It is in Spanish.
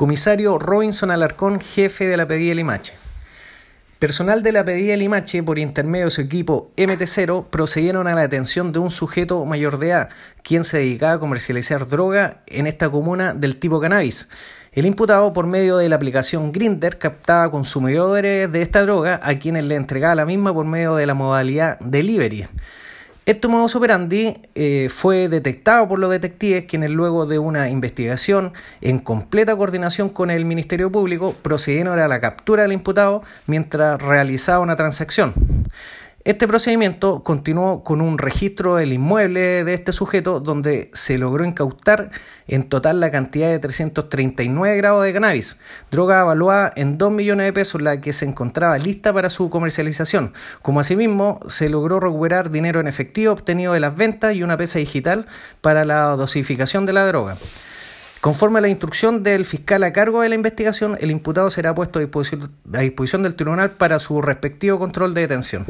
Comisario Robinson Alarcón, jefe de la pedida Limache. Personal de la pedida Limache, por intermedio de su equipo MT0, procedieron a la detención de un sujeto mayor de edad, quien se dedicaba a comercializar droga en esta comuna del tipo cannabis. El imputado, por medio de la aplicación Grinder, captaba consumidores de esta droga a quienes le entregaba la misma por medio de la modalidad delivery. Este modus operandi eh, fue detectado por los detectives quienes luego de una investigación en completa coordinación con el Ministerio Público procedieron a la captura del imputado mientras realizaba una transacción. Este procedimiento continuó con un registro del inmueble de este sujeto donde se logró incautar en total la cantidad de 339 grados de cannabis, droga evaluada en 2 millones de pesos, la que se encontraba lista para su comercialización. Como asimismo, se logró recuperar dinero en efectivo obtenido de las ventas y una pesa digital para la dosificación de la droga. Conforme a la instrucción del fiscal a cargo de la investigación, el imputado será puesto a disposición, a disposición del tribunal para su respectivo control de detención.